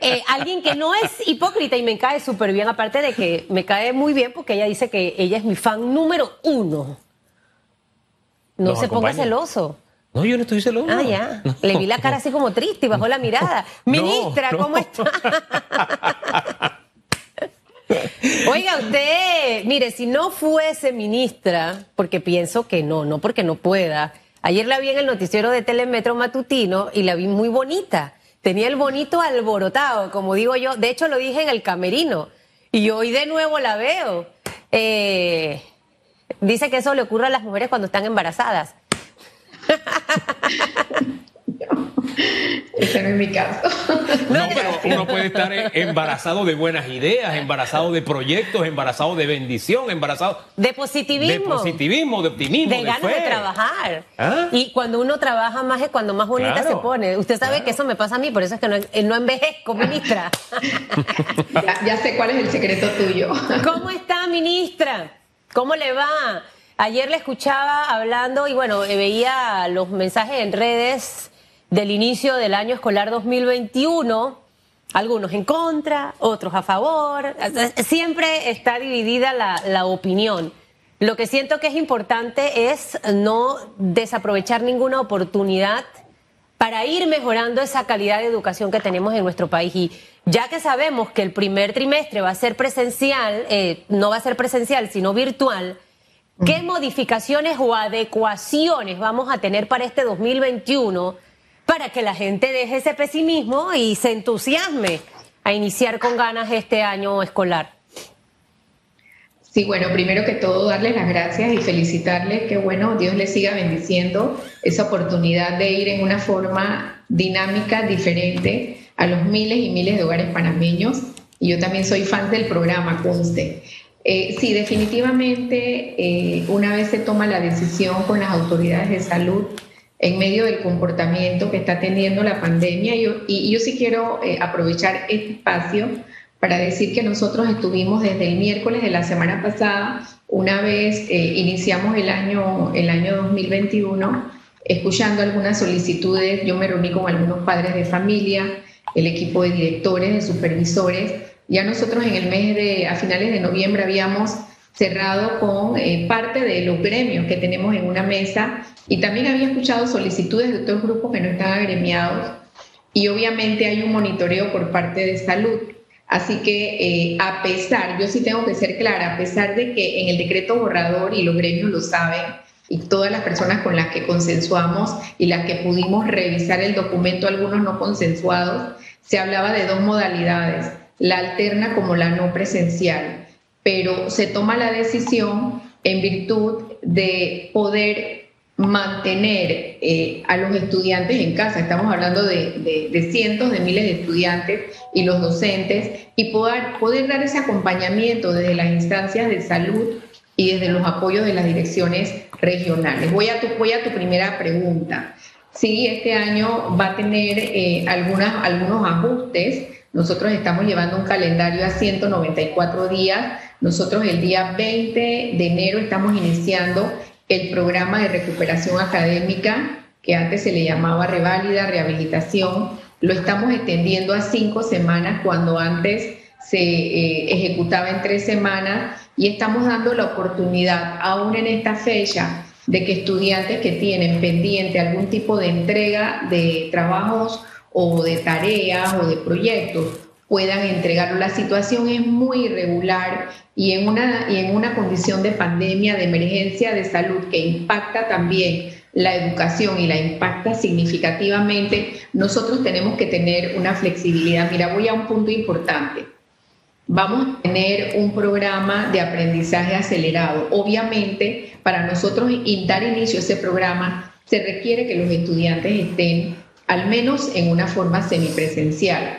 Eh, alguien que no es hipócrita y me cae súper bien, aparte de que me cae muy bien porque ella dice que ella es mi fan número uno. No se ponga celoso. No, yo no estoy celoso. Ah, ya. Le vi la cara así como triste y bajó la mirada. Ministra, ¿cómo está? Oiga, usted, mire, si no fuese ministra, porque pienso que no, no porque no pueda. Ayer la vi en el noticiero de Telemetro Matutino y la vi muy bonita. Tenía el bonito alborotado, como digo yo. De hecho, lo dije en el camerino. Y hoy de nuevo la veo. Eh, dice que eso le ocurre a las mujeres cuando están embarazadas. Ese no es mi caso. No, pero uno puede estar embarazado de buenas ideas, embarazado de proyectos, embarazado de bendición, embarazado de positivismo. De positivismo, de optimismo. De, ganas de trabajar. ¿Ah? Y cuando uno trabaja más es cuando más bonita se pone. Usted sabe que eso me pasa a mí, por eso es que no, no envejezco, ministra. ya sé cuál es el secreto tuyo. ¿Cómo está, ministra? ¿Cómo le va? Ayer le escuchaba hablando y bueno, veía los mensajes en redes del inicio del año escolar 2021, algunos en contra, otros a favor, siempre está dividida la, la opinión. Lo que siento que es importante es no desaprovechar ninguna oportunidad para ir mejorando esa calidad de educación que tenemos en nuestro país. Y ya que sabemos que el primer trimestre va a ser presencial, eh, no va a ser presencial, sino virtual, ¿Qué modificaciones o adecuaciones vamos a tener para este 2021 para que la gente deje ese pesimismo y se entusiasme a iniciar con ganas este año escolar? Sí, bueno, primero que todo darles las gracias y felicitarles que bueno, Dios les siga bendiciendo esa oportunidad de ir en una forma dinámica, diferente a los miles y miles de hogares panameños. Y yo también soy fan del programa, conste. Eh, sí, definitivamente, eh, una vez se toma la decisión con las autoridades de salud en medio del comportamiento que está teniendo la pandemia, y yo sí quiero eh, aprovechar este espacio para decir que nosotros estuvimos desde el miércoles de la semana pasada, una vez iniciamos el año, el año 2021, escuchando algunas solicitudes, yo me reuní con algunos padres de familia, el equipo de directores, de supervisores, ya nosotros en el mes de, a finales de noviembre habíamos cerrado con eh, parte de los gremios que tenemos en una mesa. Y también había escuchado solicitudes de otros grupos que no están agremiados. Y obviamente hay un monitoreo por parte de salud. Así que eh, a pesar, yo sí tengo que ser clara, a pesar de que en el decreto borrador y los gremios lo saben, y todas las personas con las que consensuamos y las que pudimos revisar el documento, algunos no consensuados, se hablaba de dos modalidades la alterna como la no presencial, pero se toma la decisión en virtud de poder mantener eh, a los estudiantes en casa. Estamos hablando de, cientos de miles de estudiantes y los docentes y poder, poder dar ese acompañamiento desde las instancias de salud y desde los apoyos de las direcciones regionales. Voy a tu, voy a tu primera pregunta. Sí, este año va a tener eh, algunas, algunos ajustes nosotros estamos llevando un calendario a 194 días. Nosotros el día 20 de enero estamos iniciando el programa de recuperación académica, que antes se le llamaba reválida, rehabilitación. Lo estamos extendiendo a cinco semanas cuando antes se eh, ejecutaba en tres semanas y estamos dando la oportunidad, aún en esta fecha, de que estudiantes que tienen pendiente algún tipo de entrega de trabajos o de tareas o de proyectos puedan entregarlo. La situación es muy irregular y en una, y en una condición de pandemia, de emergencia de salud que impacta también la educación y la impacta significativamente, nosotros tenemos que tener una flexibilidad. Mira, voy a un punto importante. Vamos a tener un programa de aprendizaje acelerado. Obviamente, para nosotros dar inicio a ese programa, se requiere que los estudiantes estén al menos en una forma semipresencial.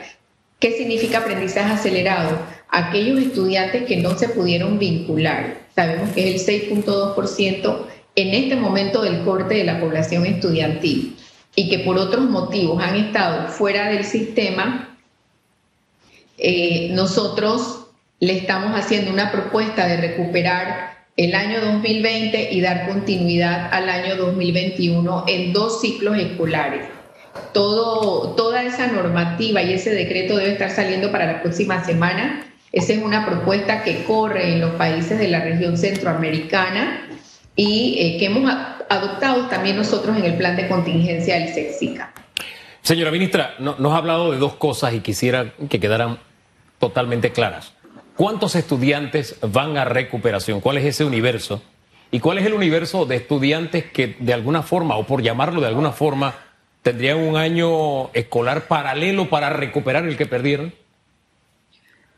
¿Qué significa aprendizaje acelerado? Aquellos estudiantes que no se pudieron vincular, sabemos que es el 6.2% en este momento del corte de la población estudiantil y que por otros motivos han estado fuera del sistema, eh, nosotros le estamos haciendo una propuesta de recuperar el año 2020 y dar continuidad al año 2021 en dos ciclos escolares. Todo, toda esa normativa y ese decreto debe estar saliendo para la próxima semana. Esa es una propuesta que corre en los países de la región centroamericana y eh, que hemos adoptado también nosotros en el plan de contingencia del SEXICA. Señora ministra, nos ha hablado de dos cosas y quisiera que quedaran totalmente claras. ¿Cuántos estudiantes van a recuperación? ¿Cuál es ese universo? ¿Y cuál es el universo de estudiantes que de alguna forma, o por llamarlo de alguna forma, tendrían un año escolar paralelo para recuperar el que perdieron?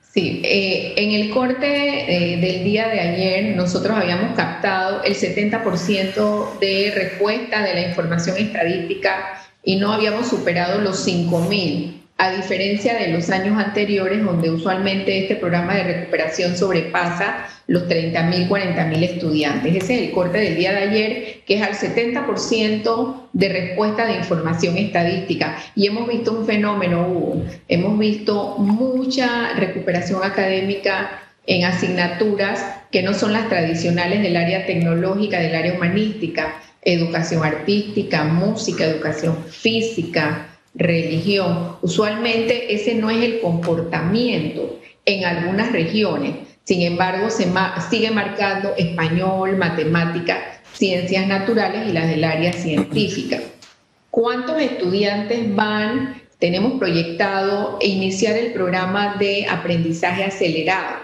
Sí, eh, en el corte eh, del día de ayer nosotros habíamos captado el 70% de respuesta de la información estadística y no habíamos superado los 5.000 a diferencia de los años anteriores, donde usualmente este programa de recuperación sobrepasa los 30.000, 40.000 estudiantes. Ese es el corte del día de ayer, que es al 70% de respuesta de información estadística. Y hemos visto un fenómeno, Hugo. Hemos visto mucha recuperación académica en asignaturas que no son las tradicionales del área tecnológica, del área humanística, educación artística, música, educación física, religión. Usualmente ese no es el comportamiento en algunas regiones. Sin embargo, sigue marcando español, matemáticas, ciencias naturales y las del área científica. ¿Cuántos estudiantes van? Tenemos proyectado iniciar el programa de aprendizaje acelerado,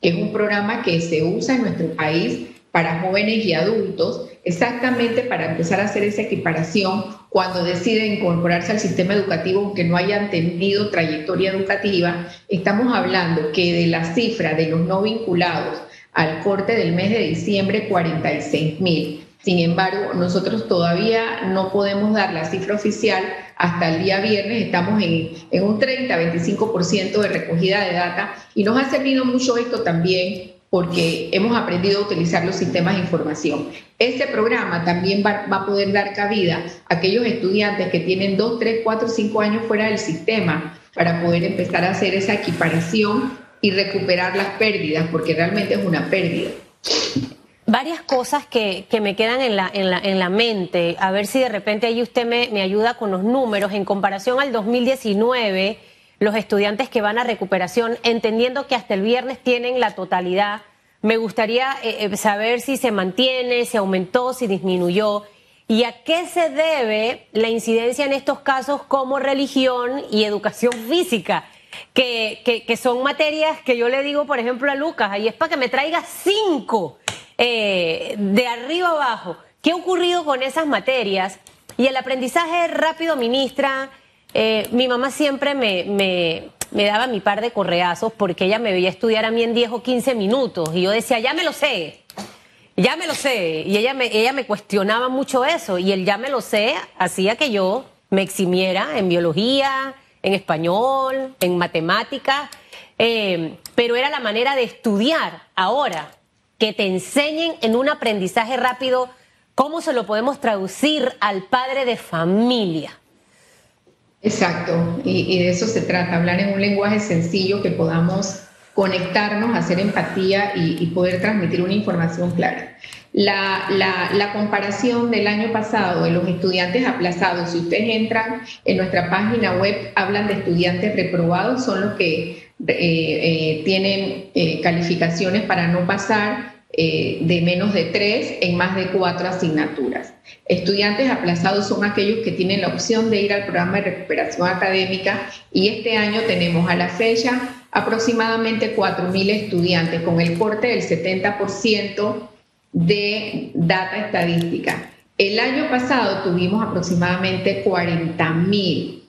que es un programa que se usa en nuestro país para jóvenes y adultos, exactamente para empezar a hacer esa equiparación cuando deciden incorporarse al sistema educativo aunque no hayan tenido trayectoria educativa. Estamos hablando que de la cifra de los no vinculados al corte del mes de diciembre, 46 mil. Sin embargo, nosotros todavía no podemos dar la cifra oficial hasta el día viernes. Estamos en, un 30-25% de recogida de data y nos ha servido mucho esto también porque hemos aprendido a utilizar los sistemas de información. Este programa también va, a poder dar cabida a aquellos estudiantes que tienen 2, 3, 4, 5 años fuera del sistema para poder empezar a hacer esa equiparación y recuperar las pérdidas, porque realmente es una pérdida. Varias cosas que, me quedan en la, en, la, en la mente, a ver si de repente ahí usted me, me ayuda con los números en comparación al 2019 los estudiantes que van a recuperación, entendiendo que hasta el viernes tienen la totalidad. Me gustaría eh, eh, saber si se mantiene, si aumentó, si disminuyó. ¿Y a qué se debe la incidencia en estos casos como religión y educación física? Que, que, son materias que yo le digo, por ejemplo, a Lucas, ahí es para que me traiga cinco eh, de arriba abajo. ¿Qué ha ocurrido con esas materias? Y el aprendizaje rápido, ministra, eh, mi mamá siempre me, me, daba mi par de correazos porque ella me veía estudiar a mí en 10 o 15 minutos y yo decía, ya me lo sé, ya me lo sé. Y ella me, ella me cuestionaba mucho eso y el ya me lo sé hacía que yo me eximiera en biología, en español, en matemáticas, eh, pero era la manera de estudiar ahora, que te enseñen en un aprendizaje rápido cómo se lo podemos traducir al padre de familia. Exacto, y, de eso se trata, hablar en un lenguaje sencillo que podamos conectarnos, hacer empatía y, poder transmitir una información clara. La, comparación del año pasado de los estudiantes aplazados, si ustedes entran en nuestra página web, hablan de estudiantes reprobados, son los que eh, eh, tienen eh, calificaciones para no pasar eh, de menos de tres en más de cuatro asignaturas. Estudiantes aplazados son aquellos que tienen la opción de ir al programa de recuperación académica y este año tenemos a la fecha aproximadamente 4.000 estudiantes con el corte del 70% de data estadística. El año pasado tuvimos aproximadamente 40.000.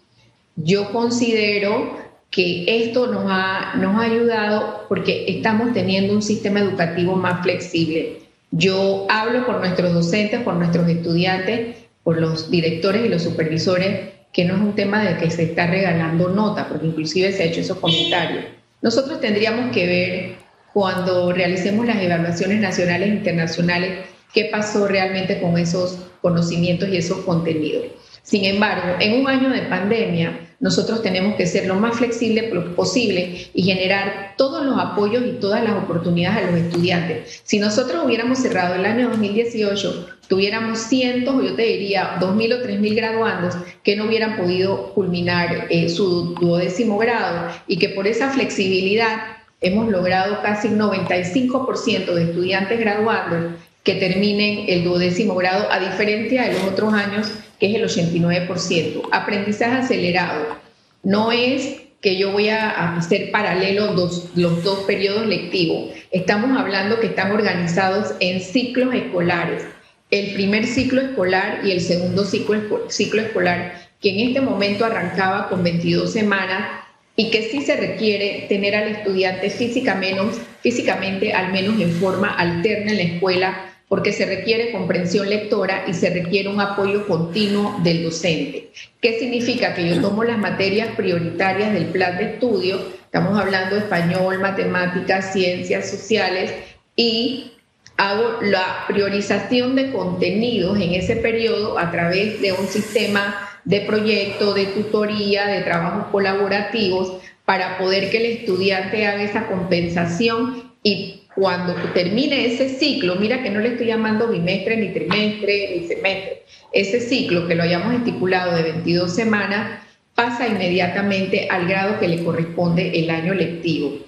Yo considero que esto nos ha, nos ha ayudado porque estamos teniendo un sistema educativo más flexible. Yo hablo por nuestros docentes, por nuestros estudiantes, por los directores y los supervisores, que no es un tema de que se está regalando nota, porque inclusive se ha hecho esos comentarios. Nosotros tendríamos que ver cuando realicemos las evaluaciones nacionales e internacionales qué pasó realmente con esos conocimientos y esos contenidos. Sin embargo, en un año de pandemia, nosotros tenemos que ser lo más flexible posible y generar todos los apoyos y todas las oportunidades a los estudiantes. Si nosotros hubiéramos cerrado el año 2018 tuviéramos cientos, yo te diría, dos mil o tres mil graduandos que no hubieran podido culminar eh, su duodécimo grado y que por esa flexibilidad hemos logrado casi 95% de estudiantes graduandos que terminen el duodécimo grado, a diferencia de los otros años, que es el 89%. Aprendizaje acelerado. No es que yo voy a hacer paralelo los, los dos periodos lectivos. Estamos hablando que están organizados en ciclos escolares. El primer ciclo escolar y el segundo ciclo, ciclo escolar, que en este momento arrancaba con 22 semanas y que sí se requiere tener al estudiante física menos, físicamente al menos en forma alterna en la escuela porque se requiere comprensión lectora y se requiere un apoyo continuo del docente. ¿Qué significa? Que yo tomo las materias prioritarias del plan de estudio, estamos hablando español, matemáticas, ciencias sociales, y hago la priorización de contenidos en ese periodo a través de un sistema de proyecto, de tutoría, de trabajos colaborativos, para poder que el estudiante haga esa compensación y cuando termine ese ciclo, mira que no le estoy llamando bimestre, ni trimestre, ni semestre, ese ciclo que lo hayamos estipulado de 22 semanas, pasa inmediatamente al grado que le corresponde el año lectivo.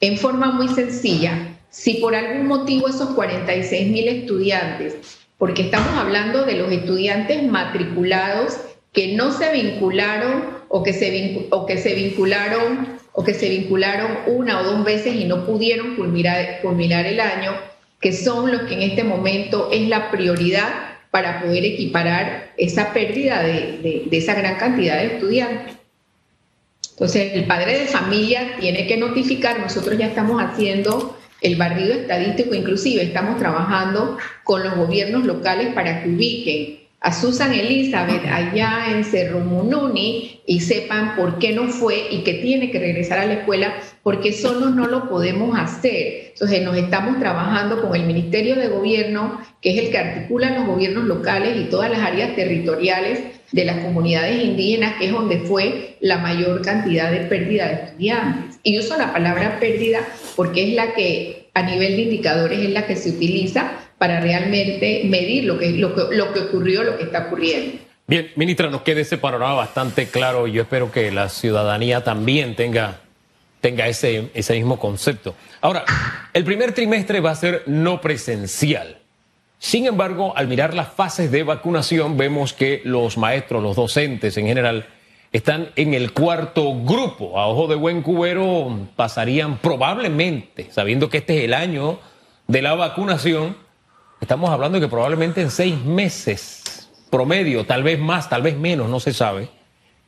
En forma muy sencilla, si por algún motivo esos 46 mil estudiantes, porque estamos hablando de los estudiantes matriculados que no se vincularon o que se, o que se vincularon o que se vincularon una o dos veces y no pudieron culminar, culminar el año, que son los que en este momento es la prioridad para poder equiparar esa pérdida de, de, esa gran cantidad de estudiantes. Entonces, el padre de familia tiene que notificar, nosotros ya estamos haciendo el barrido estadístico, inclusive estamos trabajando con los gobiernos locales para que ubiquen a Susan Elizabeth allá en Cerro Mununi y sepan por qué no fue y que tiene que regresar a la escuela porque solo no lo podemos hacer. Entonces nos estamos trabajando con el Ministerio de Gobierno, que es el que articula los gobiernos locales y todas las áreas territoriales de las comunidades indígenas, que es donde fue la mayor cantidad de pérdida de estudiantes. Y uso la palabra pérdida porque es la que a nivel de indicadores es la que se utiliza para realmente medir lo que, lo que, lo que ocurrió, lo que está ocurriendo. Bien, ministra, nos queda ese panorama bastante claro y yo espero que la ciudadanía también tenga, tenga ese, ese mismo concepto. Ahora, el primer trimestre va a ser no presencial. Sin embargo, al mirar las fases de vacunación, vemos que los maestros, los docentes en general, están en el cuarto grupo. A ojo de buen cubero pasarían probablemente, sabiendo que este es el año de la vacunación, Estamos hablando de que probablemente en seis meses promedio, tal vez más, tal vez menos, no se sabe,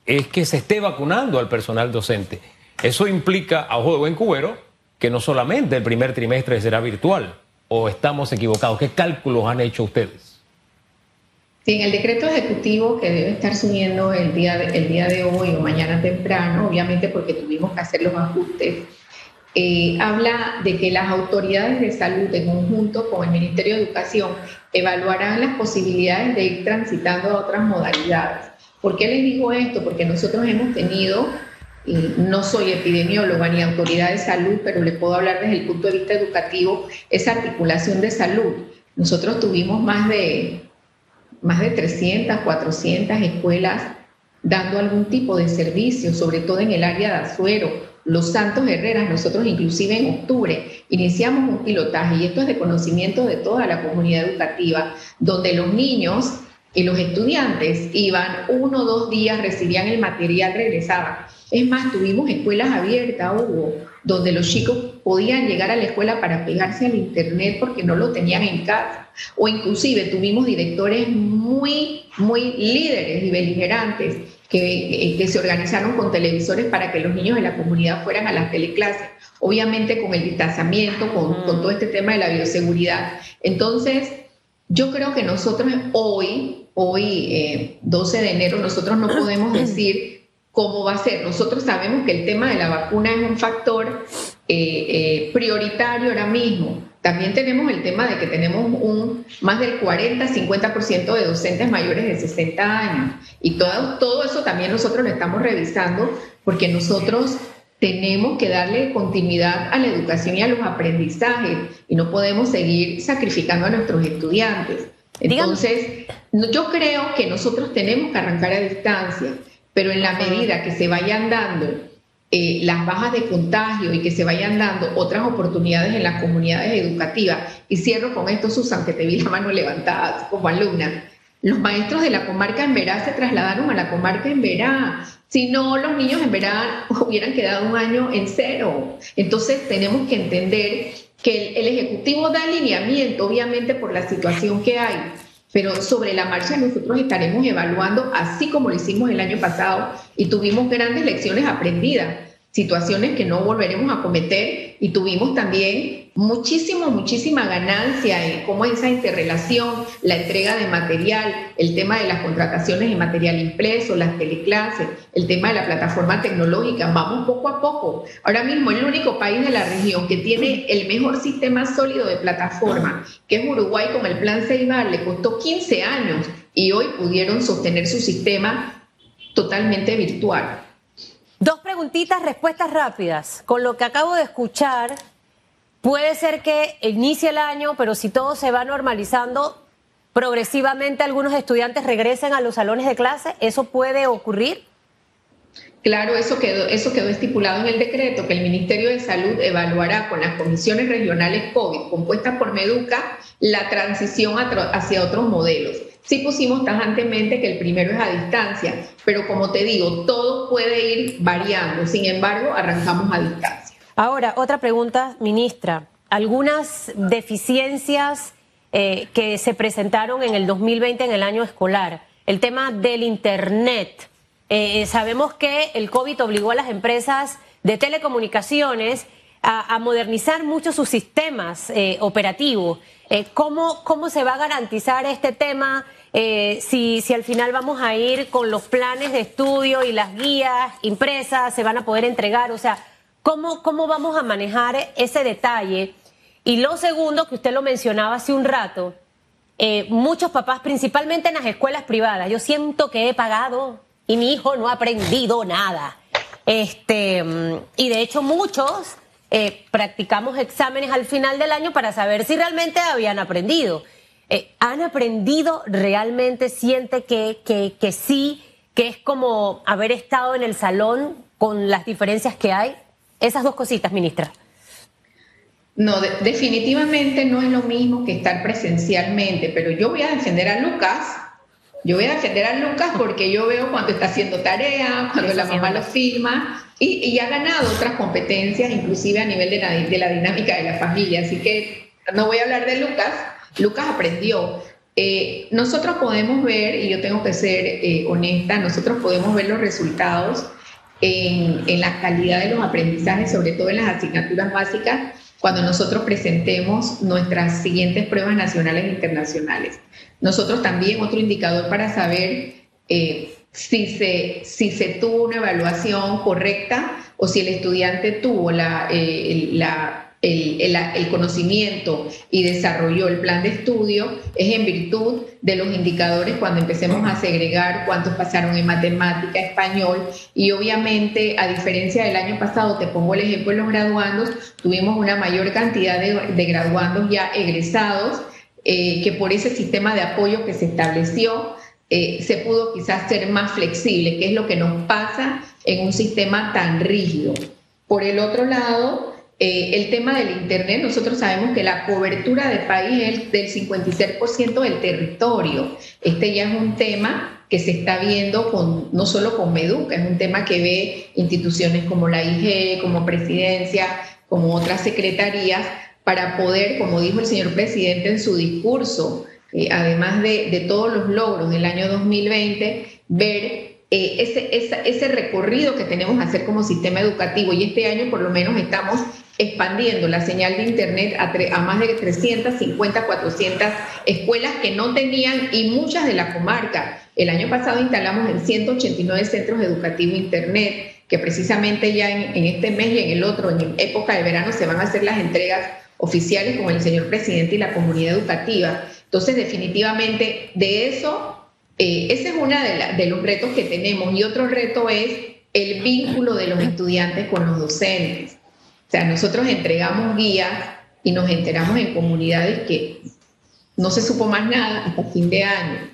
es que se esté vacunando al personal docente. Eso implica, a ojo de buen cubero, que no solamente el primer trimestre será virtual, o estamos equivocados. ¿Qué cálculos han hecho ustedes? Sí, en el decreto ejecutivo que debe estar subiendo el día el día de hoy o mañana temprano, obviamente porque tuvimos que hacer los ajustes eh, habla de que las autoridades de salud en conjunto con el Ministerio de Educación evaluarán las posibilidades de ir transitando a otras modalidades. ¿Por qué les digo esto? Porque nosotros hemos tenido, no soy epidemióloga ni autoridad de salud, pero le puedo hablar desde el punto de vista educativo, esa articulación de salud. Nosotros tuvimos más de, más de 300, 400 escuelas dando algún tipo de servicio, sobre todo en el área de Azuero, los Santos Herreras, nosotros inclusive en octubre iniciamos un pilotaje y esto es de conocimiento de toda la comunidad educativa, donde los niños y los estudiantes iban uno o dos días, recibían el material, regresaban. Es más, tuvimos escuelas abiertas, Hugo, donde los chicos podían llegar a la escuela para pegarse al internet porque no lo tenían en casa. O inclusive tuvimos directores muy, muy líderes y beligerantes que, que, se organizaron con televisores para que los niños de la comunidad fueran a las teleclases, obviamente con el distanciamiento, con, con todo este tema de la bioseguridad. Entonces, yo creo que nosotros hoy, hoy 12 eh, de enero, nosotros no podemos decir cómo va a ser. Nosotros sabemos que el tema de la vacuna es un factor eh, eh, prioritario ahora mismo. También tenemos el tema de que tenemos un, más del 40-50% de docentes mayores de 60 años. Y todo, todo eso también nosotros lo estamos revisando porque nosotros tenemos que darle continuidad a la educación y a los aprendizajes y no podemos seguir sacrificando a nuestros estudiantes. Entonces, yo creo que nosotros tenemos que arrancar a distancia, pero en la medida que se vayan dando eh, las bajas de contagio y que se vayan dando otras oportunidades en las comunidades educativas, y cierro con esto, Susan, que te vi la mano levantada como alumna, los maestros de la comarca en Verá se trasladaron a la comarca en Verá. Si no, los niños en Verá hubieran quedado un año en cero. Entonces tenemos que entender que el, Ejecutivo da alineamiento, obviamente por la situación que hay, pero sobre la marcha nosotros estaremos evaluando, así como lo hicimos el año pasado, y tuvimos grandes lecciones aprendidas situaciones que no volveremos a cometer y tuvimos también muchísimo, muchísima ganancia en cómo esa interrelación, la entrega de material, el tema de las contrataciones de material impreso, las teleclases, el tema de la plataforma tecnológica, vamos poco a poco. Ahora mismo el único país de la región que tiene el mejor sistema sólido de plataforma, que es Uruguay con el plan Ceibal, le costó 15 años y hoy pudieron sostener su sistema totalmente virtual. Dos preguntitas, respuestas rápidas. Con lo que acabo de escuchar, puede ser que inicie el año, pero si todo se va normalizando, progresivamente algunos estudiantes regresen a los salones de clase. ¿Eso puede ocurrir? Claro, eso quedó, eso quedó estipulado en el decreto, que el Ministerio de Salud evaluará con las comisiones regionales COVID compuestas por Meduca la transición hacia otros modelos. Sí pusimos tajantemente que el primero es a distancia, pero como te digo, todo puede ir variando. Sin embargo, arrancamos a distancia. Ahora, otra pregunta, ministra. Algunas deficiencias eh, que se presentaron en el 2020, en el año escolar. El tema del Internet. Eh, sabemos que el COVID obligó a las empresas de telecomunicaciones a, modernizar mucho sus sistemas eh, operativos. Eh, ¿cómo, ¿Cómo se va a garantizar este tema? Si, si al final vamos a ir con los planes de estudio y las guías impresas, se van a poder entregar, o sea, ¿cómo, cómo vamos a manejar ese detalle? Y lo segundo, que usted lo mencionaba hace un rato, muchos papás, principalmente en las escuelas privadas, yo siento que he pagado y mi hijo no ha aprendido nada. Este, y de hecho muchos eh, practicamos exámenes al final del año para saber si realmente habían aprendido. Eh, ¿Han aprendido realmente? ¿Siente que, que, sí, que es como haber estado en el salón con las diferencias que hay? Esas dos cositas, ministra. No, definitivamente no es lo mismo que estar presencialmente, pero yo voy a defender a Lucas yo voy a defender a Lucas porque yo veo cuando está haciendo tarea, cuando la mamá lo firma y, ha ganado otras competencias, inclusive a nivel de la, de la, dinámica de la familia. Así que no voy a hablar de Lucas. Lucas aprendió. Eh, nosotros podemos ver, y yo tengo que ser eh, honesta, nosotros podemos ver los resultados en, en la calidad de los aprendizajes, sobre todo en las asignaturas básicas, cuando nosotros presentemos nuestras siguientes pruebas nacionales e internacionales. Nosotros también, otro indicador para saber eh, si, se, si se tuvo una evaluación correcta o si el estudiante tuvo la, eh, la, el, conocimiento y desarrolló el plan de estudio, es en virtud de los indicadores cuando empecemos a segregar cuántos pasaron en matemática, español y obviamente a diferencia del año pasado, te pongo el ejemplo de los graduandos, tuvimos una mayor cantidad de, de graduandos ya egresados eh, que por ese sistema de apoyo que se estableció eh, se pudo quizás ser más flexible, que es lo que nos pasa en un sistema tan rígido. Por el otro lado, eh, el tema del Internet, nosotros sabemos que la cobertura del país es del 56% del territorio. Este ya es un tema que se está viendo con, no solo con Meduca, es un tema que ve instituciones como la IG, como Presidencia, como otras secretarías, para poder, como dijo el señor presidente en su discurso, eh, además de, todos los logros del año 2020, ver eh, ese, ese, recorrido que tenemos que hacer como sistema educativo. Y este año por lo menos estamos expandiendo la señal de Internet a, a, más de 350, 400 escuelas que no tenían y muchas de la comarca. El año pasado instalamos en 189 centros educativos Internet, que precisamente ya en, en este mes y en el otro, en época de verano, se van a hacer las entregas oficiales como el señor presidente y la comunidad educativa. Entonces, definitivamente, de eso, eh, ese es uno de, de los retos que tenemos. Y otro reto es el vínculo de los estudiantes con los docentes. O sea, nosotros entregamos guías y nos enteramos en comunidades que no se supo más nada hasta fin de año.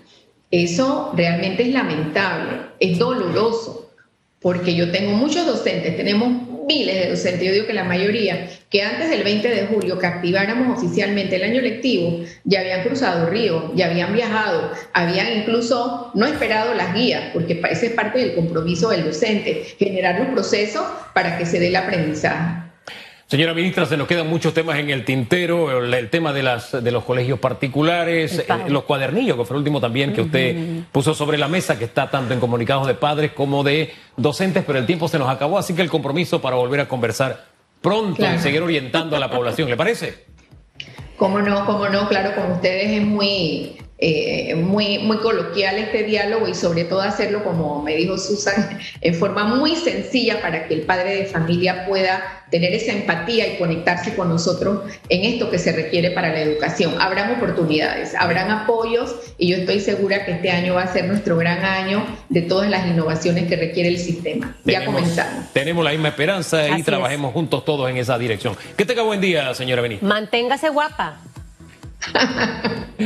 Eso realmente es lamentable, es doloroso, porque yo tengo muchos docentes, tenemos miles de docentes, yo digo que la mayoría, que antes del 20 de julio que activáramos oficialmente el año lectivo, ya habían cruzado río, ya habían viajado, habían incluso no esperado las guías, porque ese es parte del compromiso del docente, generar los procesos para que se dé el aprendizaje. Señora ministra, se nos quedan muchos temas en el tintero, el, tema de, las, de los colegios particulares, eh, los cuadernillos, que fue el último también que usted puso sobre la mesa, que está tanto en comunicados de padres como de docentes, pero el tiempo se nos acabó, así que el compromiso para volver a conversar pronto y seguir orientando a la población, ¿le parece? Cómo no, cómo no, claro, con ustedes es muy, eh, muy, muy coloquial este diálogo y sobre todo hacerlo, como me dijo Susan, en forma muy sencilla para que el padre de familia pueda tener esa empatía y conectarse con nosotros en esto que se requiere para la educación. Habrán oportunidades, habrán apoyos y yo estoy segura que este año va a ser nuestro gran año de todas las innovaciones que requiere el sistema. ya comenzamos. Tenemos la misma esperanza y trabajemos juntos todos en esa dirección. Que tenga buen día, señora Benítez. Manténgase guapa.